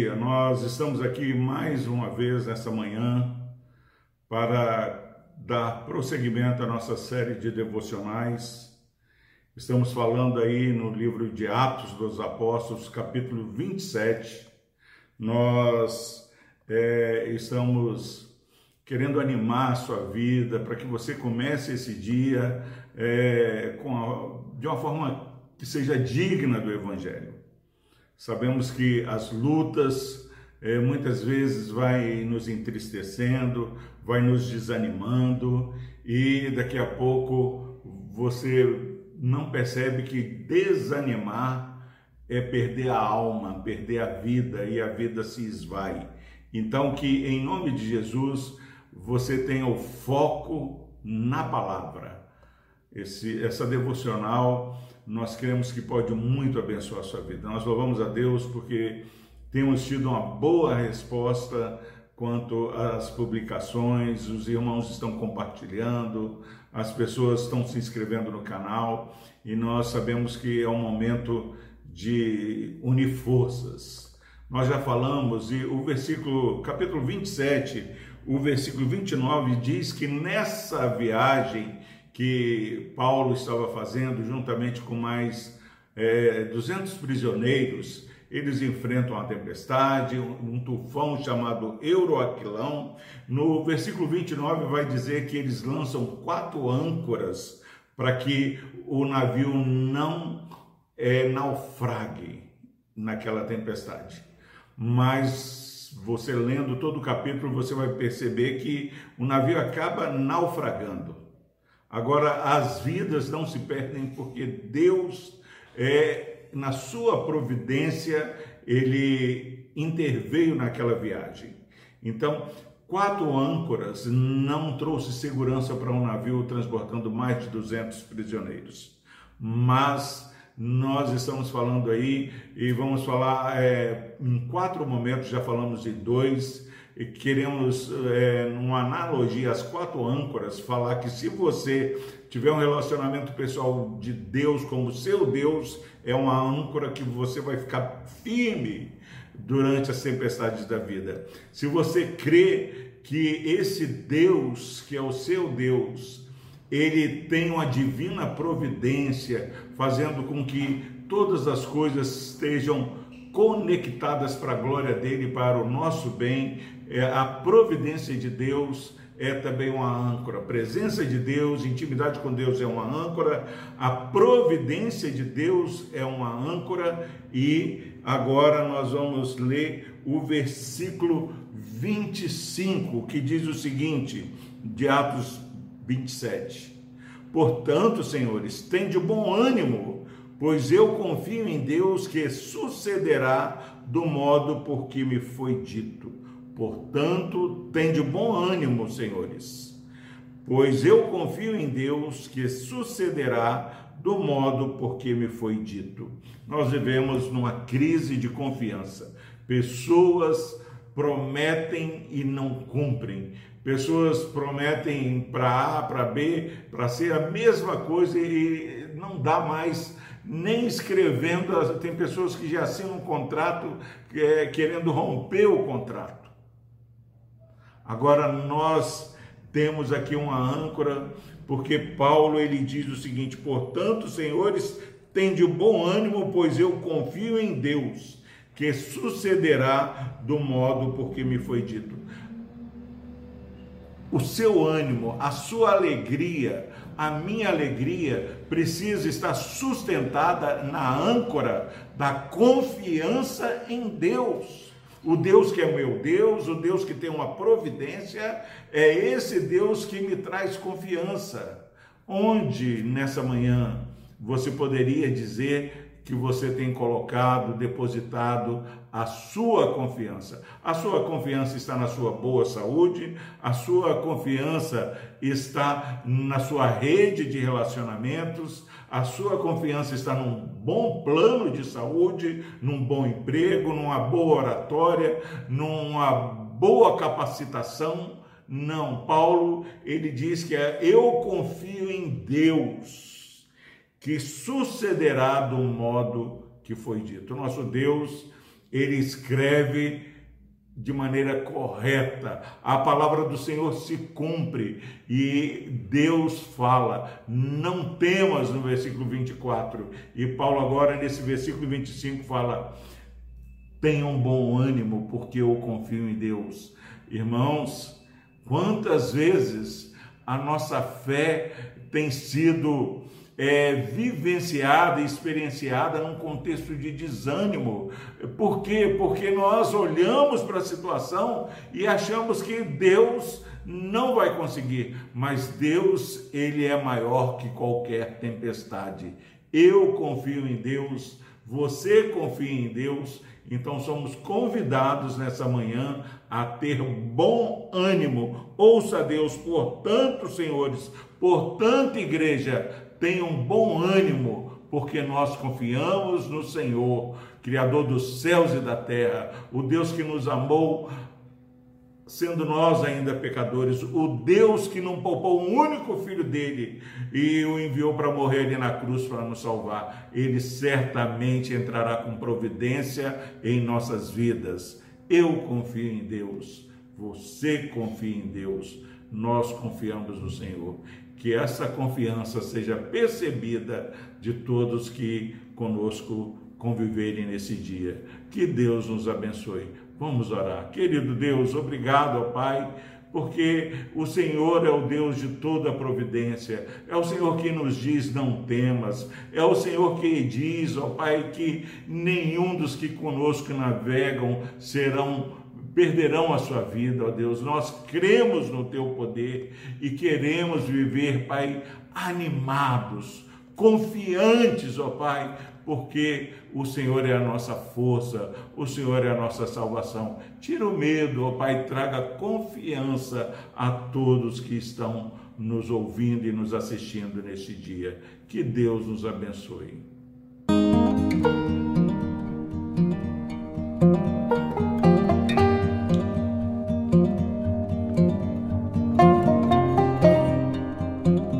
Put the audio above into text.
dia. Nós estamos aqui mais uma vez nessa manhã para dar prosseguimento à nossa série de devocionais. Estamos falando aí no livro de Atos dos Apóstolos, capítulo 27. Nós é, estamos querendo animar a sua vida para que você comece esse dia é, a, de uma forma que seja digna do Evangelho. Sabemos que as lutas é, muitas vezes vai nos entristecendo, vai nos desanimando e daqui a pouco você não percebe que desanimar é perder a alma, perder a vida e a vida se esvai. Então que em nome de Jesus você tenha o foco na palavra. Esse, essa devocional nós cremos que pode muito abençoar a sua vida. Nós louvamos a Deus porque temos tido uma boa resposta quanto às publicações, os irmãos estão compartilhando, as pessoas estão se inscrevendo no canal e nós sabemos que é um momento de unir forças. Nós já falamos e o versículo, capítulo 27, o versículo 29 diz que nessa viagem que Paulo estava fazendo, juntamente com mais é, 200 prisioneiros, eles enfrentam a tempestade, um tufão chamado Euroaquilão. No versículo 29 vai dizer que eles lançam quatro âncoras para que o navio não é, naufrague naquela tempestade. Mas você lendo todo o capítulo, você vai perceber que o navio acaba naufragando. Agora, as vidas não se perdem porque Deus, é, na sua providência, ele interveio naquela viagem. Então, quatro âncoras não trouxe segurança para um navio transportando mais de 200 prisioneiros. Mas nós estamos falando aí e vamos falar é, em quatro momentos, já falamos de dois queremos, é, numa analogia às quatro âncoras, falar que se você tiver um relacionamento pessoal de Deus como seu Deus, é uma âncora que você vai ficar firme durante as tempestades da vida. Se você crê que esse Deus, que é o seu Deus, ele tem uma divina providência, fazendo com que todas as coisas estejam conectadas para a glória dele, para o nosso bem. É, a providência de Deus é também uma âncora. A presença de Deus, intimidade com Deus é uma âncora. A providência de Deus é uma âncora. E agora nós vamos ler o versículo 25, que diz o seguinte, de Atos 27. Portanto, senhores, tende bom ânimo pois eu confio em Deus que sucederá do modo por que me foi dito. Portanto, tende bom ânimo, senhores, pois eu confio em Deus que sucederá do modo por que me foi dito. Nós vivemos numa crise de confiança. Pessoas prometem e não cumprem. Pessoas prometem para A, para B, para C a mesma coisa e não dá mais nem escrevendo, tem pessoas que já assinam um contrato é, querendo romper o contrato. Agora nós temos aqui uma âncora, porque Paulo ele diz o seguinte: portanto, senhores, tende bom ânimo, pois eu confio em Deus, que sucederá do modo por que me foi dito. O seu ânimo, a sua alegria, a minha alegria precisa estar sustentada na âncora da confiança em Deus. O Deus que é meu Deus, o Deus que tem uma providência, é esse Deus que me traz confiança. Onde nessa manhã você poderia dizer que você tem colocado, depositado a sua confiança. A sua confiança está na sua boa saúde, a sua confiança está na sua rede de relacionamentos, a sua confiança está num bom plano de saúde, num bom emprego, numa boa oratória, numa boa capacitação. Não, Paulo, ele diz que é eu confio em Deus que sucederá do modo que foi dito. Nosso Deus, ele escreve de maneira correta. A palavra do Senhor se cumpre e Deus fala: "Não temas" no versículo 24. E Paulo agora nesse versículo 25 fala: "Tenham bom ânimo, porque eu confio em Deus". Irmãos, quantas vezes a nossa fé tem sido é, vivenciada experienciada num contexto de desânimo. Por quê? Porque nós olhamos para a situação e achamos que Deus não vai conseguir, mas Deus, ele é maior que qualquer tempestade. Eu confio em Deus, você confia em Deus, então somos convidados nessa manhã a ter bom ânimo. Ouça Deus, portanto, senhores, portanto, igreja, tenham bom ânimo, porque nós confiamos no Senhor, Criador dos céus e da terra, o Deus que nos amou, sendo nós ainda pecadores, o Deus que não poupou um único filho dele e o enviou para morrer ali na cruz para nos salvar. Ele certamente entrará com providência em nossas vidas. Eu confio em Deus, você confia em Deus, nós confiamos no Senhor que essa confiança seja percebida de todos que conosco conviverem nesse dia. Que Deus nos abençoe. Vamos orar. Querido Deus, obrigado, ó Pai, porque o Senhor é o Deus de toda providência, é o Senhor que nos diz não temas, é o Senhor que diz, ó Pai, que nenhum dos que conosco navegam serão perderão a sua vida, ó Deus. Nós cremos no teu poder e queremos viver, Pai, animados, confiantes, ó Pai, porque o Senhor é a nossa força, o Senhor é a nossa salvação. Tira o medo, ó Pai, traga confiança a todos que estão nos ouvindo e nos assistindo neste dia. Que Deus nos abençoe.